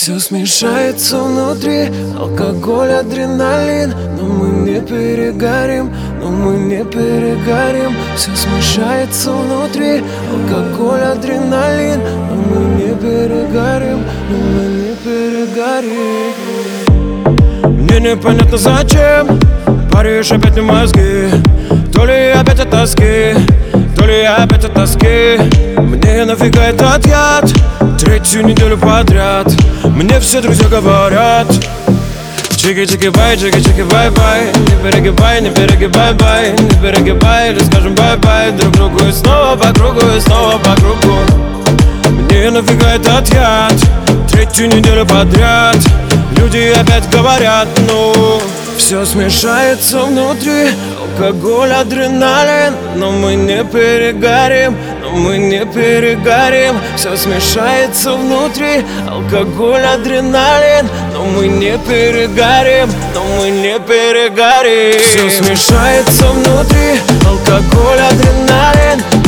Все смешается внутри, алкоголь, адреналин. Но мы не перегорим, но мы не перегорим. Все смешается внутри, алкоголь, адреналин. Но мы не перегорим, но мы не перегорим. Мне непонятно зачем Паришь опять на мозги. То ли опять от тоски То ли опять от тоски. Мне нафига этот яд Третью неделю подряд Мне все друзья говорят. Чики-чики-бай, чики-чики-бай-бай Не перегибай, не перегибай-бай Не перегибай, или скажем bye-bye Друг другу и снова по кругу, и снова по кругу. Мне нафига этот яд Третью неделю подряд Люди опять говорят, ну Все смешается внутри. Алкоголь, адреналин Но мы не перегорим мы не перегорим Все смешается внутри. Алкоголь, адреналин Но мы не перегорим Но мы не перегорим Все смешается внутри. Алкоголь, адреналин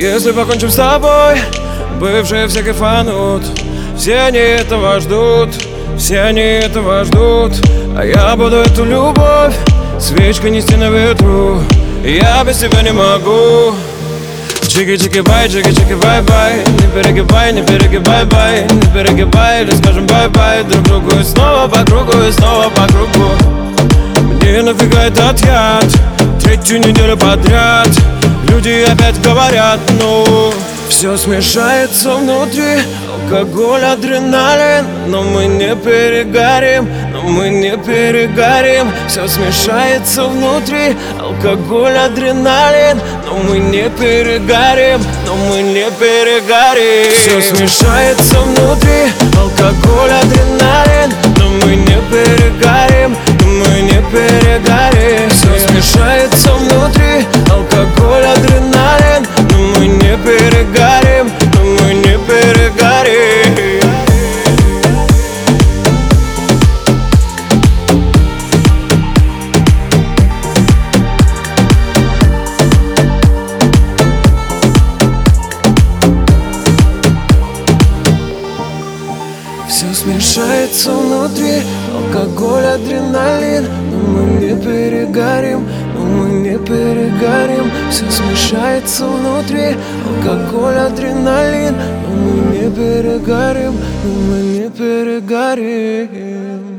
если покончим с тобой, бывшие все кайфанут Все они этого ждут, все они этого ждут. А я буду эту любовь свечкой нести на ветру. Я без тебя не могу. Чики-чики-бай, чики-чики-бай-бай Не перегибай, не перегибай-бай Не перегибай или скажем bye-bye. Друг другу и снова по кругу, и снова по кругу. Мне нафига этот яд? Третью неделю подряд Люди опять говорят, ну Все смешается внутри. Алкоголь, адреналин Но мы не перегорим Но мы не перегорим. Все смешается внутри. Алкоголь, адреналин Но мы не перегорим Но мы не перегорим. Все смешается внутри. Алкоголь, адреналин Но мы не перегорим Но мы не перегорим. Все смешается Все смешается внутри. Алкоголь, адреналин. Но мы не перегорим Но мы не перегорим. Все смешается внутри. Алкоголь, адреналин. Но мы не перегорим Но мы не перегорим